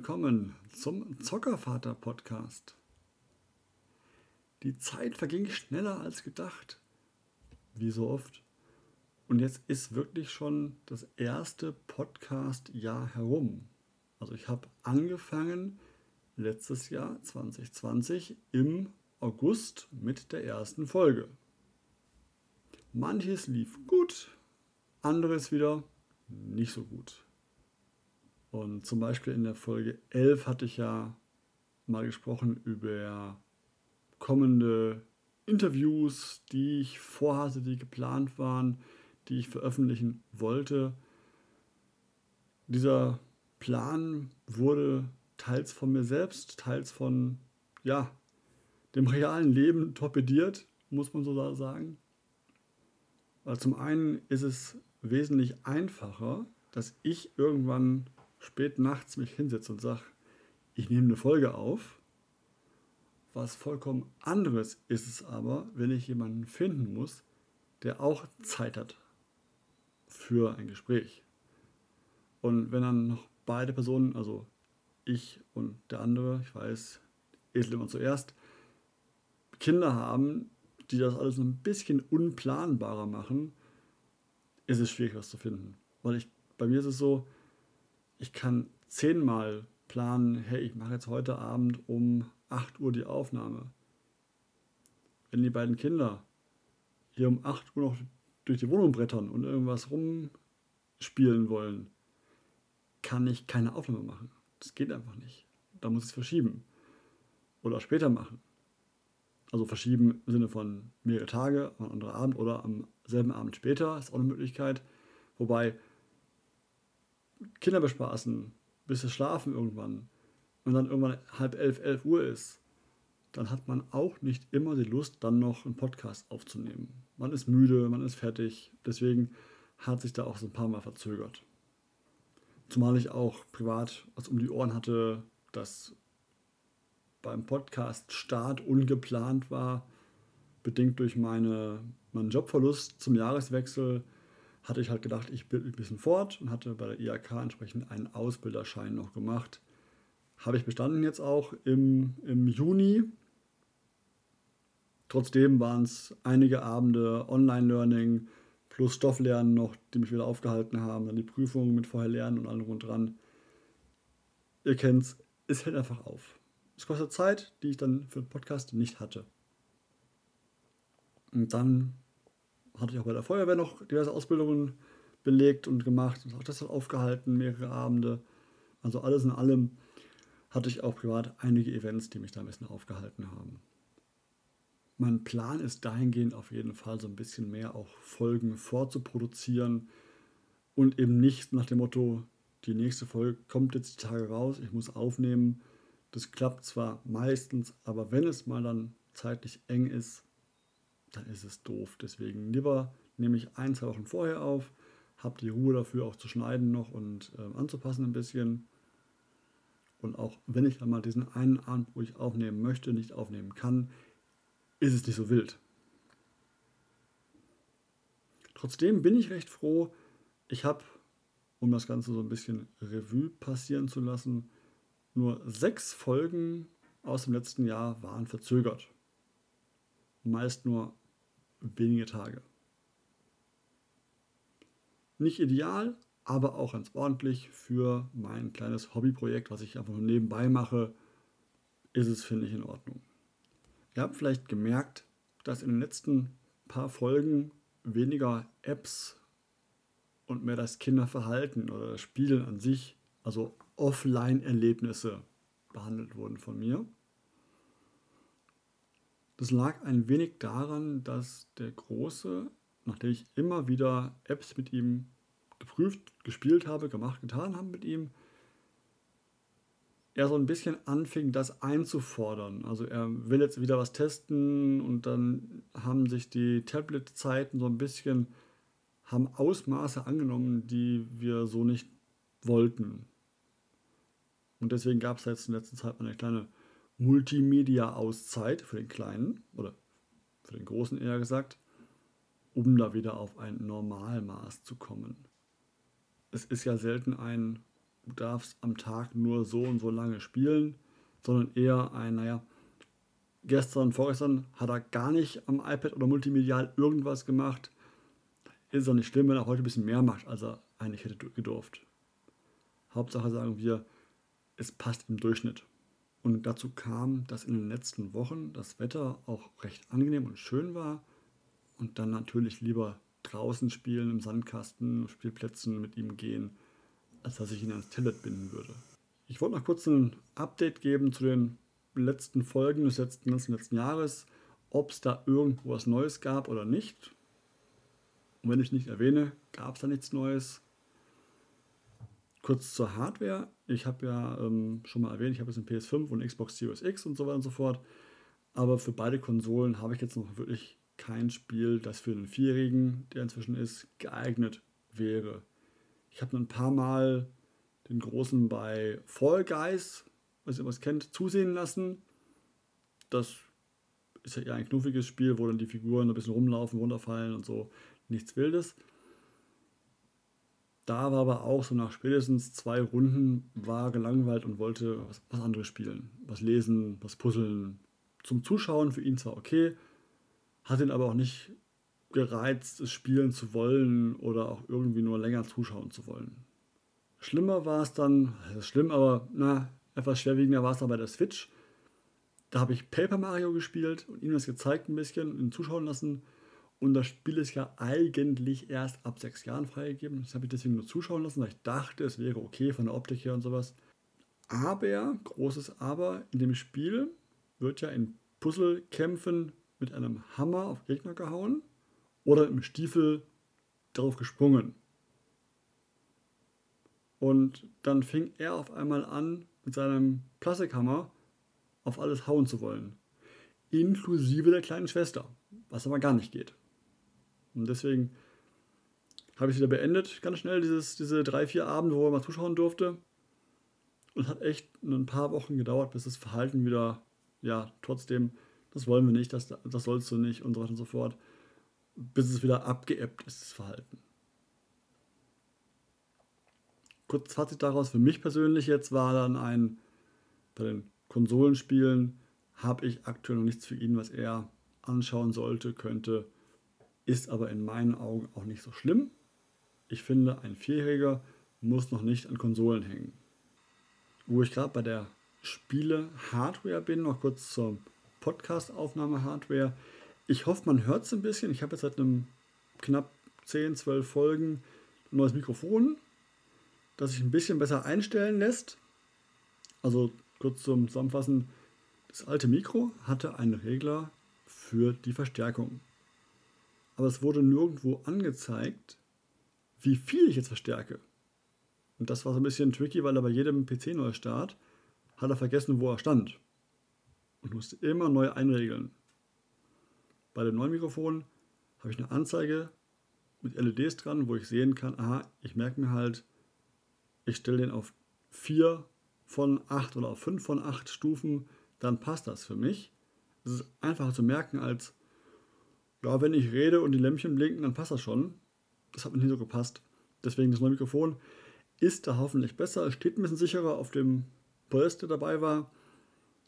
willkommen zum Zockervater Podcast. Die Zeit verging schneller als gedacht, wie so oft. Und jetzt ist wirklich schon das erste Podcast-Jahr herum. Also ich habe angefangen letztes Jahr 2020 im August mit der ersten Folge. Manches lief gut, anderes wieder nicht so gut. Und zum Beispiel in der Folge 11 hatte ich ja mal gesprochen über kommende Interviews, die ich vorhatte, die geplant waren, die ich veröffentlichen wollte. Dieser Plan wurde teils von mir selbst, teils von ja, dem realen Leben torpediert, muss man so sagen. Weil zum einen ist es wesentlich einfacher, dass ich irgendwann spät nachts mich hinsetze und sage, ich nehme eine Folge auf. Was vollkommen anderes ist es aber, wenn ich jemanden finden muss, der auch Zeit hat für ein Gespräch. Und wenn dann noch beide Personen, also ich und der andere, ich weiß, Esel immer zuerst, Kinder haben, die das alles ein bisschen unplanbarer machen, ist es schwierig, was zu finden. Weil ich, bei mir ist es so, ich kann zehnmal planen, hey, ich mache jetzt heute Abend um 8 Uhr die Aufnahme. Wenn die beiden Kinder hier um 8 Uhr noch durch die Wohnung brettern und irgendwas rumspielen wollen, kann ich keine Aufnahme machen. Das geht einfach nicht. Da muss ich es verschieben. Oder später machen. Also verschieben im Sinne von mehrere Tage, ein anderer Abend oder am selben Abend später, ist auch eine Möglichkeit. Wobei Kinder bespaßen, bis sie schlafen irgendwann und dann irgendwann halb elf, elf Uhr ist, dann hat man auch nicht immer die Lust, dann noch einen Podcast aufzunehmen. Man ist müde, man ist fertig. Deswegen hat sich da auch so ein paar Mal verzögert. Zumal ich auch privat was um die Ohren hatte, dass beim Podcast-Start ungeplant war, bedingt durch meine, meinen Jobverlust zum Jahreswechsel hatte ich halt gedacht, ich bilde ein bisschen fort und hatte bei der IAK entsprechend einen Ausbilderschein noch gemacht. Habe ich bestanden jetzt auch im, im Juni. Trotzdem waren es einige Abende Online-Learning plus Stofflernen noch, die mich wieder aufgehalten haben. Dann die Prüfungen mit vorher lernen und allem rund dran. Ihr es, es hält einfach auf. Es kostet Zeit, die ich dann für den Podcast nicht hatte. Und dann hatte ich auch bei der Feuerwehr noch diverse Ausbildungen belegt und gemacht und auch das hat aufgehalten, mehrere Abende. Also alles in allem hatte ich auch privat einige Events, die mich da ein bisschen aufgehalten haben. Mein Plan ist dahingehend auf jeden Fall so ein bisschen mehr auch Folgen vorzuproduzieren und eben nicht nach dem Motto, die nächste Folge kommt jetzt die Tage raus, ich muss aufnehmen. Das klappt zwar meistens, aber wenn es mal dann zeitlich eng ist, dann ist es doof. Deswegen lieber nehme ich ein, zwei Wochen vorher auf, habe die Ruhe dafür auch zu schneiden noch und äh, anzupassen ein bisschen. Und auch wenn ich einmal diesen einen Abend, wo ich aufnehmen möchte, nicht aufnehmen kann, ist es nicht so wild. Trotzdem bin ich recht froh, ich habe, um das Ganze so ein bisschen Revue passieren zu lassen, nur sechs Folgen aus dem letzten Jahr waren verzögert. Meist nur wenige Tage. Nicht ideal, aber auch ganz ordentlich für mein kleines Hobbyprojekt, was ich einfach nur nebenbei mache, ist es, finde ich, in Ordnung. Ihr habt vielleicht gemerkt, dass in den letzten paar Folgen weniger Apps und mehr das Kinderverhalten oder das Spielen an sich, also Offline-Erlebnisse behandelt wurden von mir. Das lag ein wenig daran, dass der Große, nachdem ich immer wieder Apps mit ihm geprüft, gespielt habe, gemacht, getan habe mit ihm, er so ein bisschen anfing, das einzufordern. Also er will jetzt wieder was testen und dann haben sich die Tablet-Zeiten so ein bisschen, haben Ausmaße angenommen, die wir so nicht wollten. Und deswegen gab es jetzt in letzter Zeit eine kleine Multimedia-Auszeit für den Kleinen oder für den Großen eher gesagt, um da wieder auf ein Normalmaß zu kommen. Es ist ja selten ein du darfst am Tag nur so und so lange spielen, sondern eher ein, naja, gestern, vorgestern hat er gar nicht am iPad oder multimedial irgendwas gemacht. Ist auch nicht schlimm, wenn er heute ein bisschen mehr macht, als er eigentlich hätte gedurft. Hauptsache sagen wir, es passt im Durchschnitt. Und dazu kam, dass in den letzten Wochen das Wetter auch recht angenehm und schön war und dann natürlich lieber draußen spielen, im Sandkasten, Spielplätzen mit ihm gehen, als dass ich ihn ans Tablet binden würde. Ich wollte noch kurz ein Update geben zu den letzten Folgen des letzten, ganzen letzten Jahres, ob es da irgendwo was Neues gab oder nicht. Und wenn ich nicht erwähne, gab es da nichts Neues. Kurz zur Hardware. Ich habe ja ähm, schon mal erwähnt, ich habe jetzt ein PS5 und Xbox Series X und so weiter und so fort. Aber für beide Konsolen habe ich jetzt noch wirklich kein Spiel, das für einen Vierjährigen, der inzwischen ist, geeignet wäre. Ich habe ein paar Mal den Großen bei Fall Guys, was ihr was kennt, zusehen lassen. Das ist ja eher ein knuffiges Spiel, wo dann die Figuren ein bisschen rumlaufen, runterfallen und so. Nichts Wildes. Da war aber auch so nach spätestens zwei Runden war gelangweilt und wollte was, was anderes spielen. Was lesen, was puzzeln. Zum Zuschauen für ihn zwar okay, hat ihn aber auch nicht gereizt, es spielen zu wollen oder auch irgendwie nur länger zuschauen zu wollen. Schlimmer war es dann, das ist schlimm, aber na, etwas schwerwiegender war es dann bei der Switch. Da habe ich Paper Mario gespielt und ihm das gezeigt ein bisschen und ihn zuschauen lassen. Und das Spiel ist ja eigentlich erst ab sechs Jahren freigegeben. Das habe ich deswegen nur zuschauen lassen, weil ich dachte, es wäre okay von der Optik her und sowas. Aber, großes Aber, in dem Spiel wird ja in Puzzlekämpfen mit einem Hammer auf Gegner gehauen oder im Stiefel darauf gesprungen. Und dann fing er auf einmal an, mit seinem Plastikhammer auf alles hauen zu wollen. Inklusive der kleinen Schwester, was aber gar nicht geht. Und deswegen habe ich es wieder beendet, ganz schnell, dieses, diese drei, vier Abende, wo er mal zuschauen durfte. Und hat echt ein paar Wochen gedauert, bis das Verhalten wieder, ja, trotzdem, das wollen wir nicht, das, das sollst du nicht und so weiter und so fort, bis es wieder abgeebbt ist, das Verhalten. Kurz Fazit daraus, für mich persönlich jetzt war dann ein, bei den Konsolenspielen habe ich aktuell noch nichts für ihn, was er anschauen sollte, könnte ist aber in meinen Augen auch nicht so schlimm. Ich finde, ein Vierjähriger muss noch nicht an Konsolen hängen. Wo ich gerade bei der Spiele-Hardware bin, noch kurz zur Podcast-Aufnahme-Hardware. Ich hoffe, man hört es ein bisschen. Ich habe jetzt seit einem knapp 10, 12 Folgen ein neues Mikrofon, das sich ein bisschen besser einstellen lässt. Also kurz zum Zusammenfassen, das alte Mikro hatte einen Regler für die Verstärkung aber es wurde nirgendwo angezeigt, wie viel ich jetzt verstärke. Und das war so ein bisschen tricky, weil er bei jedem PC-Neustart hat er vergessen, wo er stand. Und musste immer neu einregeln. Bei dem neuen Mikrofon habe ich eine Anzeige mit LEDs dran, wo ich sehen kann, aha, ich merke mir halt, ich stelle den auf 4 von 8 oder auf 5 von 8 Stufen, dann passt das für mich. Es ist einfacher zu merken als ja, wenn ich rede und die Lämpchen blinken, dann passt das schon. Das hat mir nicht so gepasst. Deswegen das neue Mikrofon ist da hoffentlich besser. Es steht ein bisschen sicherer auf dem Podest, der dabei war.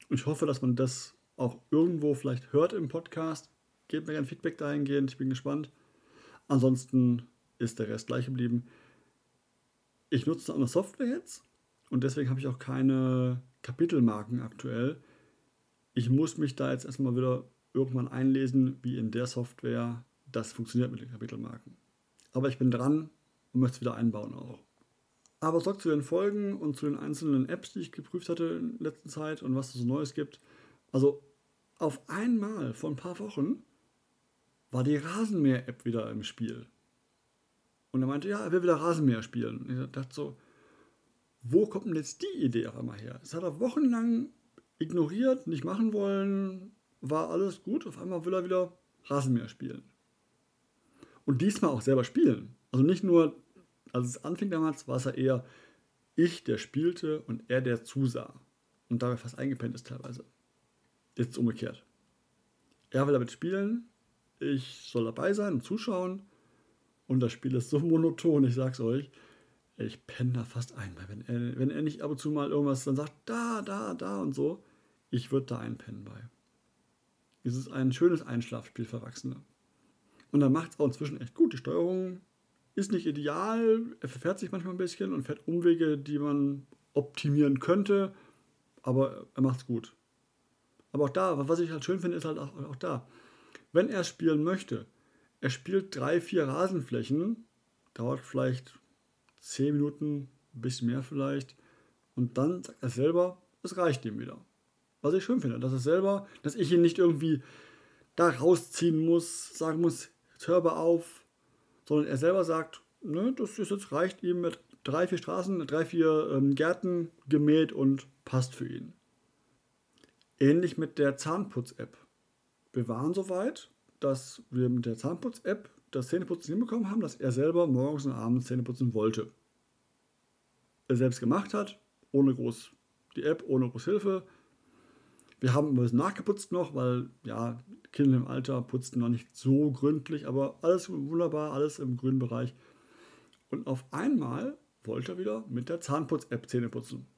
Und ich hoffe, dass man das auch irgendwo vielleicht hört im Podcast. Gebt mir gerne Feedback dahingehend. Ich bin gespannt. Ansonsten ist der Rest gleich geblieben. Ich nutze eine Software jetzt und deswegen habe ich auch keine Kapitelmarken aktuell. Ich muss mich da jetzt erstmal wieder irgendwann einlesen, wie in der Software das funktioniert mit den Kapitelmarken. Aber ich bin dran und möchte es wieder einbauen auch. Aber zurück zu den Folgen und zu den einzelnen Apps, die ich geprüft hatte in letzter Zeit und was es so Neues gibt. Also auf einmal vor ein paar Wochen war die Rasenmäher-App wieder im Spiel. Und er meinte, ja, er will wieder Rasenmäher spielen. Und ich dachte so, wo kommt denn jetzt die Idee auf einmal her? Das hat er wochenlang ignoriert, nicht machen wollen, war alles gut. Auf einmal will er wieder Rasenmäher spielen. Und diesmal auch selber spielen. Also nicht nur, als es anfing damals, war es ja eher ich, der spielte und er, der zusah. Und dabei fast eingepennt ist teilweise. Jetzt umgekehrt. Er will damit spielen, ich soll dabei sein und zuschauen. Und das Spiel ist so monoton, ich sag's euch. Ich penne da fast ein, wenn er, wenn er nicht ab und zu mal irgendwas dann sagt, da, da, da und so, ich würde da einpennen bei. Es ist ein schönes Einschlafspiel für Erwachsene. Und dann macht es auch inzwischen echt gut. Die Steuerung ist nicht ideal, er verfährt sich manchmal ein bisschen und fährt Umwege, die man optimieren könnte, aber er macht es gut. Aber auch da, was ich halt schön finde, ist halt auch, auch da, wenn er spielen möchte, er spielt drei, vier Rasenflächen, dauert vielleicht zehn Minuten, ein bisschen mehr vielleicht, und dann sagt er selber, es reicht ihm wieder. Was ich schön finde, dass er selber, dass ich ihn nicht irgendwie da rausziehen muss, sagen muss, jetzt hör mal auf, sondern er selber sagt, ne, das ist jetzt reicht ihm mit drei, vier Straßen, drei, vier ähm, Gärten gemäht und passt für ihn. Ähnlich mit der Zahnputz-App. Wir waren so weit, dass wir mit der Zahnputz-App das Zähneputzen hinbekommen haben, dass er selber morgens und abends Zähne putzen wollte. Er selbst gemacht hat, ohne groß die App, ohne groß Hilfe. Wir haben bisschen nachgeputzt noch, weil ja, Kinder im Alter putzten noch nicht so gründlich, aber alles wunderbar, alles im grünen Bereich. Und auf einmal wollte er wieder mit der Zahnputz-App Zähne putzen.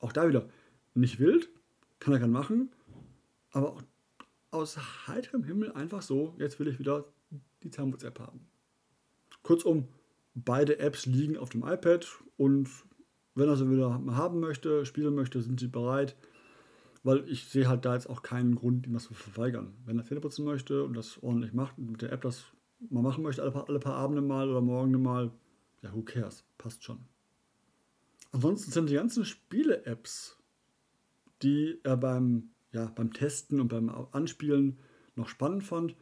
Auch da wieder, nicht wild, kann er gerne machen, aber aus heiterem Himmel einfach so, jetzt will ich wieder die Zahnputz-App haben. Kurzum, beide Apps liegen auf dem iPad und wenn er sie wieder haben möchte, spielen möchte, sind sie bereit, weil ich sehe halt da jetzt auch keinen Grund, ihm das zu verweigern. Wenn er Zähne putzen möchte und das ordentlich macht und mit der App das mal machen möchte, alle paar, alle paar Abende mal oder morgen mal, ja, who cares, passt schon. Ansonsten sind die ganzen Spiele-Apps die er beim, ja, beim Testen und beim Anspielen noch spannend fand,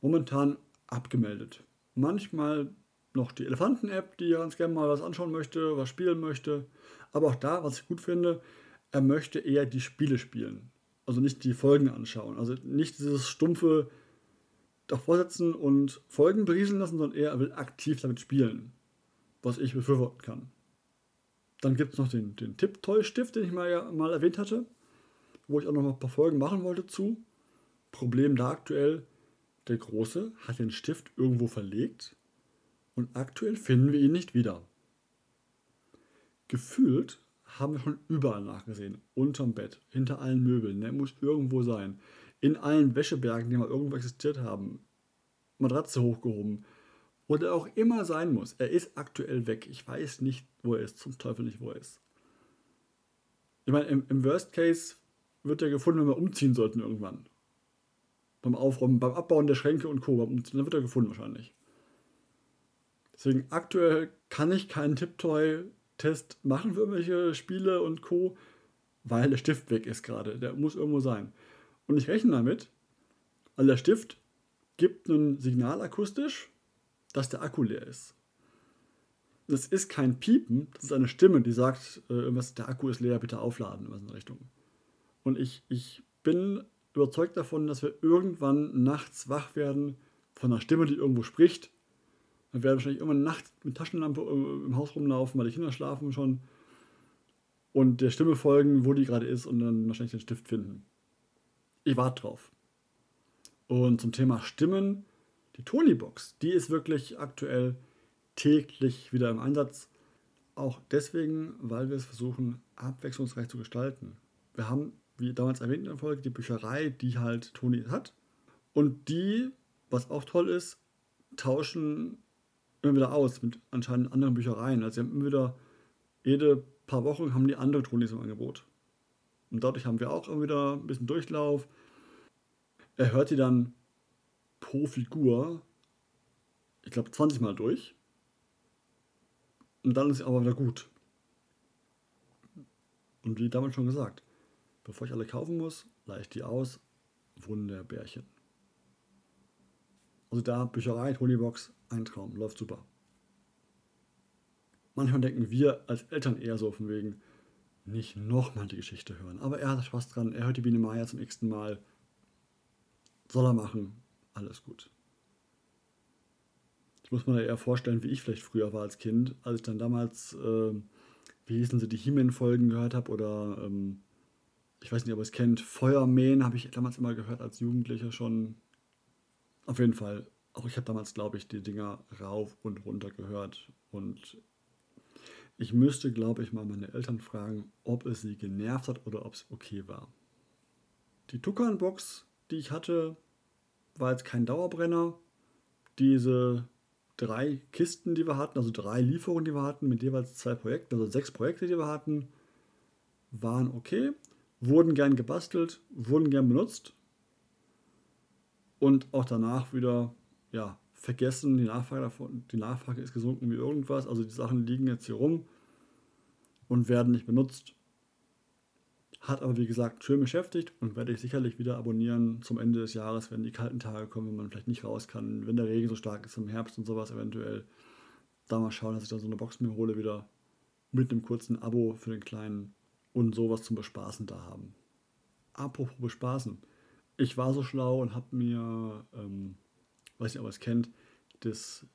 momentan abgemeldet. Manchmal noch die Elefanten-App, die er ganz gerne mal was anschauen möchte, was spielen möchte. Aber auch da, was ich gut finde, er möchte eher die Spiele spielen. Also nicht die Folgen anschauen. Also nicht dieses stumpfe davor sitzen und Folgen berieseln lassen, sondern eher er will aktiv damit spielen. Was ich befürworten kann. Dann gibt es noch den, den Tipp-Toy-Stift, den ich mal, ja, mal erwähnt hatte wo ich auch noch ein paar Folgen machen wollte zu. Problem da aktuell, der Große hat den Stift irgendwo verlegt und aktuell finden wir ihn nicht wieder. Gefühlt haben wir schon überall nachgesehen. Unterm Bett, hinter allen Möbeln. Der muss irgendwo sein. In allen Wäschebergen, die mal irgendwo existiert haben. Matratze hochgehoben. Oder auch immer sein muss. Er ist aktuell weg. Ich weiß nicht, wo er ist. Zum Teufel nicht, wo er ist. Ich meine, im, im Worst Case wird er gefunden, wenn wir umziehen sollten irgendwann. Beim Aufräumen, beim Abbauen der Schränke und Co. Dann wird er gefunden wahrscheinlich. Deswegen aktuell kann ich keinen Tiptoy-Test machen für irgendwelche Spiele und Co., weil der Stift weg ist gerade. Der muss irgendwo sein. Und ich rechne damit, weil der Stift gibt ein Signal akustisch, dass der Akku leer ist. Das ist kein Piepen, das ist eine Stimme, die sagt, äh, der Akku ist leer, bitte aufladen, was in der Richtung. Und ich, ich bin überzeugt davon, dass wir irgendwann nachts wach werden von einer Stimme, die irgendwo spricht. Wir werden wahrscheinlich irgendwann nachts mit Taschenlampe äh, im Haus rumlaufen, weil die Kinder schlafen schon. Und der Stimme folgen, wo die gerade ist und dann wahrscheinlich den Stift finden. Ich warte drauf. Und zum Thema Stimmen, die Tony-Box, die ist wirklich aktuell täglich wieder im Einsatz. Auch deswegen, weil wir es versuchen, abwechslungsreich zu gestalten. Wir haben wie damals erwähnt in der Folge, die Bücherei, die halt Toni hat. Und die, was auch toll ist, tauschen immer wieder aus mit anscheinend anderen Büchereien. Also sie haben immer wieder, jede paar Wochen haben die andere Tonis im Angebot. Und dadurch haben wir auch immer wieder ein bisschen Durchlauf. Er hört die dann pro Figur, ich glaube, 20 Mal durch. Und dann ist sie aber wieder gut. Und wie damals schon gesagt, Bevor ich alle kaufen muss, leihe ich die aus. Wunderbärchen. Also da Bücherei, Honeybox, ein Traum, läuft super. Manchmal denken wir als Eltern eher so von wegen, nicht nochmal die Geschichte hören. Aber er hat Spaß dran, er hört die Biene Maya zum nächsten Mal. Soll er machen, alles gut. Ich muss mir eher vorstellen, wie ich vielleicht früher war als Kind, als ich dann damals, äh, wie hießen sie, die He-Man-Folgen gehört habe oder ähm, ich weiß nicht, ob ihr es kennt, Feuermähen habe ich damals immer gehört als Jugendlicher schon. Auf jeden Fall Auch ich habe damals, glaube ich, die Dinger rauf und runter gehört. Und ich müsste, glaube ich, mal meine Eltern fragen, ob es sie genervt hat oder ob es okay war. Die Tukan-Box, die ich hatte, war jetzt kein Dauerbrenner. Diese drei Kisten, die wir hatten, also drei Lieferungen, die wir hatten, mit jeweils zwei Projekten, also sechs Projekte, die wir hatten, waren okay, wurden gern gebastelt, wurden gern benutzt und auch danach wieder ja, vergessen. Die Nachfrage, davon, die Nachfrage ist gesunken wie irgendwas. Also die Sachen liegen jetzt hier rum und werden nicht benutzt. Hat aber wie gesagt schön beschäftigt und werde ich sicherlich wieder abonnieren zum Ende des Jahres, wenn die kalten Tage kommen, wenn man vielleicht nicht raus kann, wenn der Regen so stark ist im Herbst und sowas eventuell. Da mal schauen, dass ich da so eine Box mir hole wieder mit einem kurzen Abo für den Kleinen und sowas zum Bespaßen da haben. Apropos Bespaßen. Ich war so schlau und habe mir, ähm, weiß nicht, ob ihr es kennt, das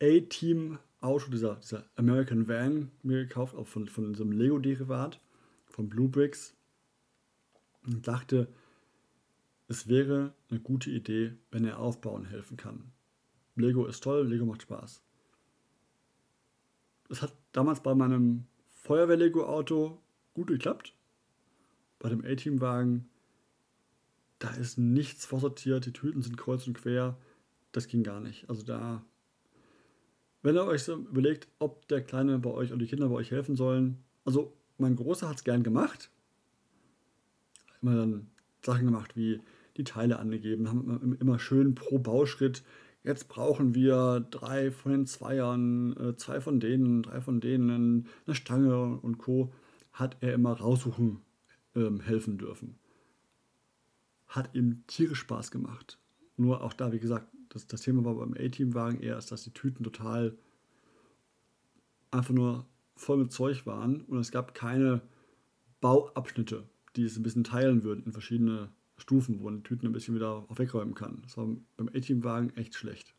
A-Team-Auto, dieser, dieser American Van, mir gekauft, auch von, von so einem Lego-Derivat von Blue Bricks und dachte, es wäre eine gute Idee, wenn er aufbauen helfen kann. Lego ist toll, Lego macht Spaß. Es hat damals bei meinem Feuerwehr-Lego-Auto gut geklappt. Bei dem A-Team-Wagen, da ist nichts vorsortiert, die Tüten sind kreuz und quer. Das ging gar nicht. Also da, wenn ihr euch so überlegt, ob der Kleine bei euch und die Kinder bei euch helfen sollen, also mein Großer hat es gern gemacht. Immer dann Sachen gemacht wie die Teile angegeben, haben immer schön pro Bauschritt. Jetzt brauchen wir drei von den Zweiern, äh, zwei von denen, drei von denen, eine Stange und Co. Hat er immer raussuchen ähm, helfen dürfen. Hat ihm tierisch Spaß gemacht. Nur auch da, wie gesagt, das, das Thema war beim A-Team-Wagen eher, dass die Tüten total einfach nur voll mit Zeug waren und es gab keine Bauabschnitte, die es ein bisschen teilen würden in verschiedene Stufen, wo man die Tüten ein bisschen wieder auch wegräumen kann. Das war beim A-Team-Wagen echt schlecht.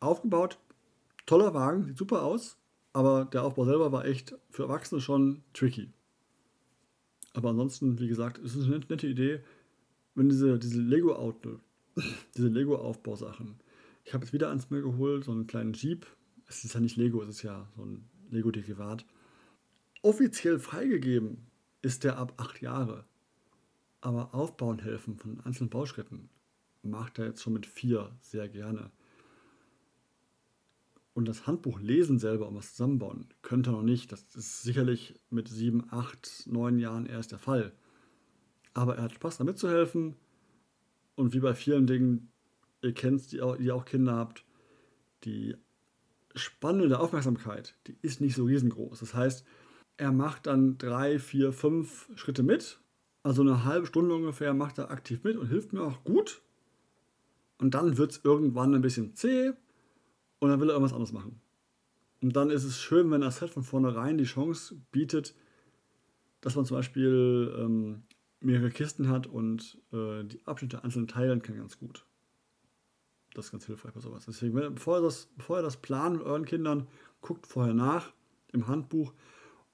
Aufgebaut, toller Wagen, sieht super aus, aber der Aufbau selber war echt für Erwachsene schon tricky. Aber ansonsten, wie gesagt, es ist eine nette Idee, wenn diese, diese Lego-Auto, diese Lego-Aufbausachen, ich habe jetzt wieder ans mir geholt, so einen kleinen Jeep, es ist ja nicht Lego, es ist ja so ein Lego-Derivat. Offiziell freigegeben ist der ab acht Jahre. Aber aufbauen helfen von einzelnen Bauschritten macht er jetzt schon mit vier sehr gerne. Und das Handbuch lesen selber und was zusammenbauen könnte er noch nicht. Das ist sicherlich mit sieben, acht, neun Jahren erst der Fall. Aber er hat Spaß damit zu helfen. Und wie bei vielen Dingen, ihr kennt die, die auch Kinder habt, die Spanne der Aufmerksamkeit, die ist nicht so riesengroß. Das heißt, er macht dann drei, vier, fünf Schritte mit. Also eine halbe Stunde ungefähr macht er aktiv mit und hilft mir auch gut. Und dann wird es irgendwann ein bisschen zäh und dann will er irgendwas anderes machen. Und dann ist es schön, wenn das Set von vornherein die Chance bietet, dass man zum Beispiel ähm, mehrere Kisten hat und äh, die Abschnitte einzeln teilen kann ganz gut. Das ist ganz hilfreich bei sowas. Deswegen, wenn, bevor, ihr das, bevor ihr das plant mit euren Kindern, guckt vorher nach im Handbuch,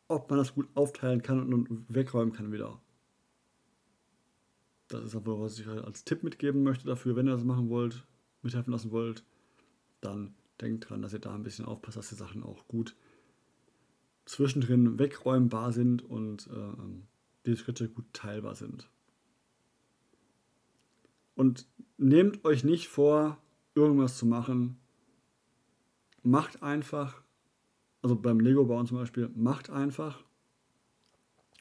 ob man das gut aufteilen kann und wegräumen kann wieder. Das ist aber, was ich als Tipp mitgeben möchte dafür, wenn ihr das machen wollt, mithelfen lassen wollt, dann denkt dran, dass ihr da ein bisschen aufpasst, dass die Sachen auch gut zwischendrin wegräumbar sind und äh, die Schritte gut teilbar sind. Und nehmt euch nicht vor, irgendwas zu machen. Macht einfach, also beim Lego bauen zum Beispiel, macht einfach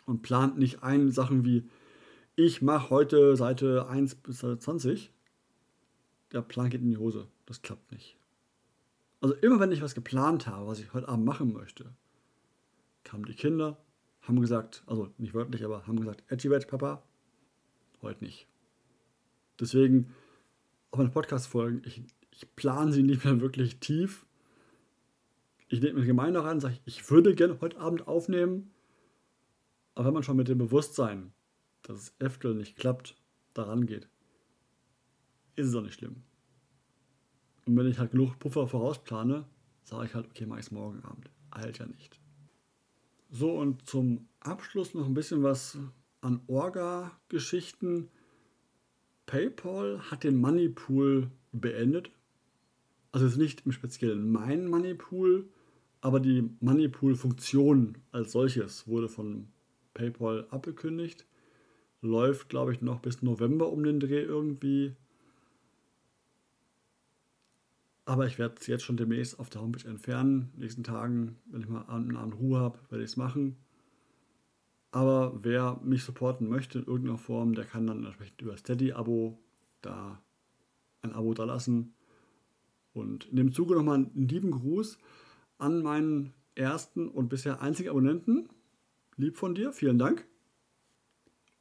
und plant nicht ein Sachen wie, ich mache heute Seite 1 bis Seite 20. Der Plan geht in die Hose. Das klappt nicht. Also immer wenn ich was geplant habe, was ich heute Abend machen möchte, kamen die Kinder, haben gesagt, also nicht wörtlich, aber haben gesagt, Edgy Papa, heute nicht. Deswegen auf meine Podcast-Folgen, ich, ich plane sie nicht mehr wirklich tief. Ich nehme mir gemein daran, sage ich, ich würde gerne heute Abend aufnehmen. Aber wenn man schon mit dem Bewusstsein, dass es öfter nicht klappt, daran geht, ist es auch nicht schlimm. Und wenn ich halt genug Puffer vorausplane, sage ich halt, okay, mache ich es morgen Abend. Eilt ja nicht. So, und zum Abschluss noch ein bisschen was an Orga-Geschichten PayPal hat den Moneypool beendet. Also jetzt nicht im Speziellen mein Moneypool, aber die Moneypool-Funktion als solches wurde von PayPal abgekündigt. Läuft, glaube ich, noch bis November um den Dreh irgendwie. Aber ich werde es jetzt schon demnächst auf der Homepage entfernen. In den nächsten Tagen, wenn ich mal einen Abend Ruhe habe, werde ich es machen. Aber wer mich supporten möchte in irgendeiner Form, der kann dann entsprechend über Steady-Abo da ein Abo da lassen. Und in dem Zuge nochmal einen lieben Gruß an meinen ersten und bisher einzigen Abonnenten. Lieb von dir, vielen Dank.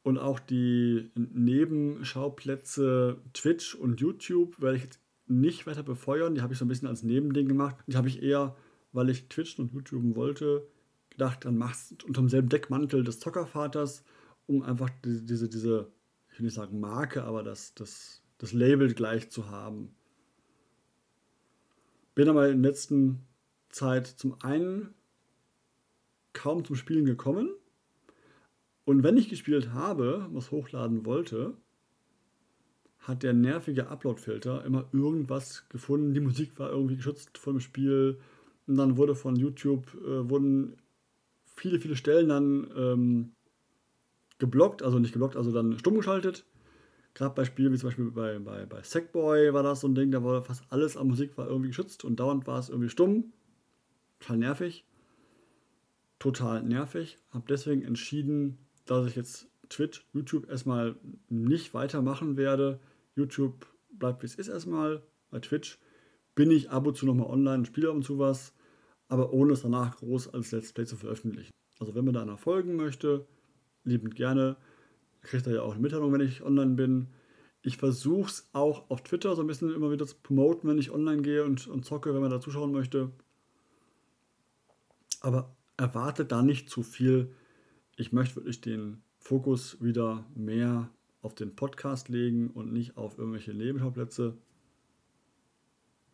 Und auch die Nebenschauplätze Twitch und YouTube werde ich jetzt nicht weiter befeuern. Die habe ich so ein bisschen als Nebending gemacht. Die habe ich eher, weil ich Twitch und YouTube wollte, gedacht, dann machst du unter demselben Deckmantel des Zockervaters, um einfach diese, diese, diese ich will nicht sagen Marke, aber das, das, das Label gleich zu haben. Bin aber in der letzten Zeit zum einen kaum zum Spielen gekommen. Und wenn ich gespielt habe, was hochladen wollte, hat der nervige Upload-Filter immer irgendwas gefunden. Die Musik war irgendwie geschützt vor dem Spiel. Und dann wurde von YouTube, äh, wurden viele, viele Stellen dann ähm, geblockt, also nicht geblockt, also dann stumm geschaltet. Gerade bei Spielen wie zum Beispiel bei, bei, bei Sackboy war das so ein Ding, da war fast alles an Musik war irgendwie geschützt und dauernd war es irgendwie stumm. Total nervig. Total nervig. Habe deswegen entschieden, dass ich jetzt Twitch, YouTube erstmal nicht weitermachen werde. YouTube bleibt wie es ist erstmal. Bei Twitch bin ich ab und zu nochmal online und spiele ab und zu was aber ohne es danach groß als Let's Play zu veröffentlichen. Also wenn man da einer folgen möchte, liebend gerne. Kriegt er ja auch eine Mitteilung, wenn ich online bin. Ich versuche es auch auf Twitter so ein bisschen immer wieder zu promoten, wenn ich online gehe und, und zocke, wenn man da zuschauen möchte. Aber erwartet da nicht zu viel. Ich möchte wirklich den Fokus wieder mehr auf den Podcast legen und nicht auf irgendwelche Nebenschauplätze.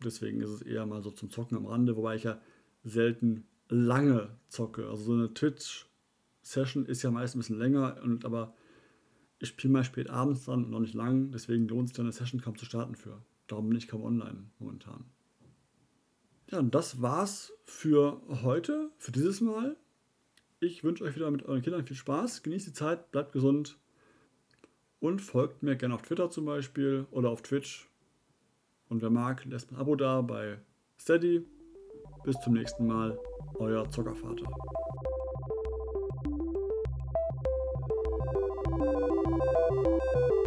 Deswegen ist es eher mal so zum Zocken am Rande, wobei ich ja selten lange zocke. Also so eine Twitch-Session ist ja meist ein bisschen länger, und, aber ich spiele mal spät abends dann und noch nicht lang, deswegen lohnt sich dann eine Session kaum zu starten für. Darum bin ich kaum online momentan. Ja, und das war's für heute, für dieses Mal. Ich wünsche euch wieder mit euren Kindern viel Spaß, genießt die Zeit, bleibt gesund und folgt mir gerne auf Twitter zum Beispiel oder auf Twitch. Und wer mag, lässt ein Abo da bei Steady bis zum nächsten Mal, euer Zockervater. Musik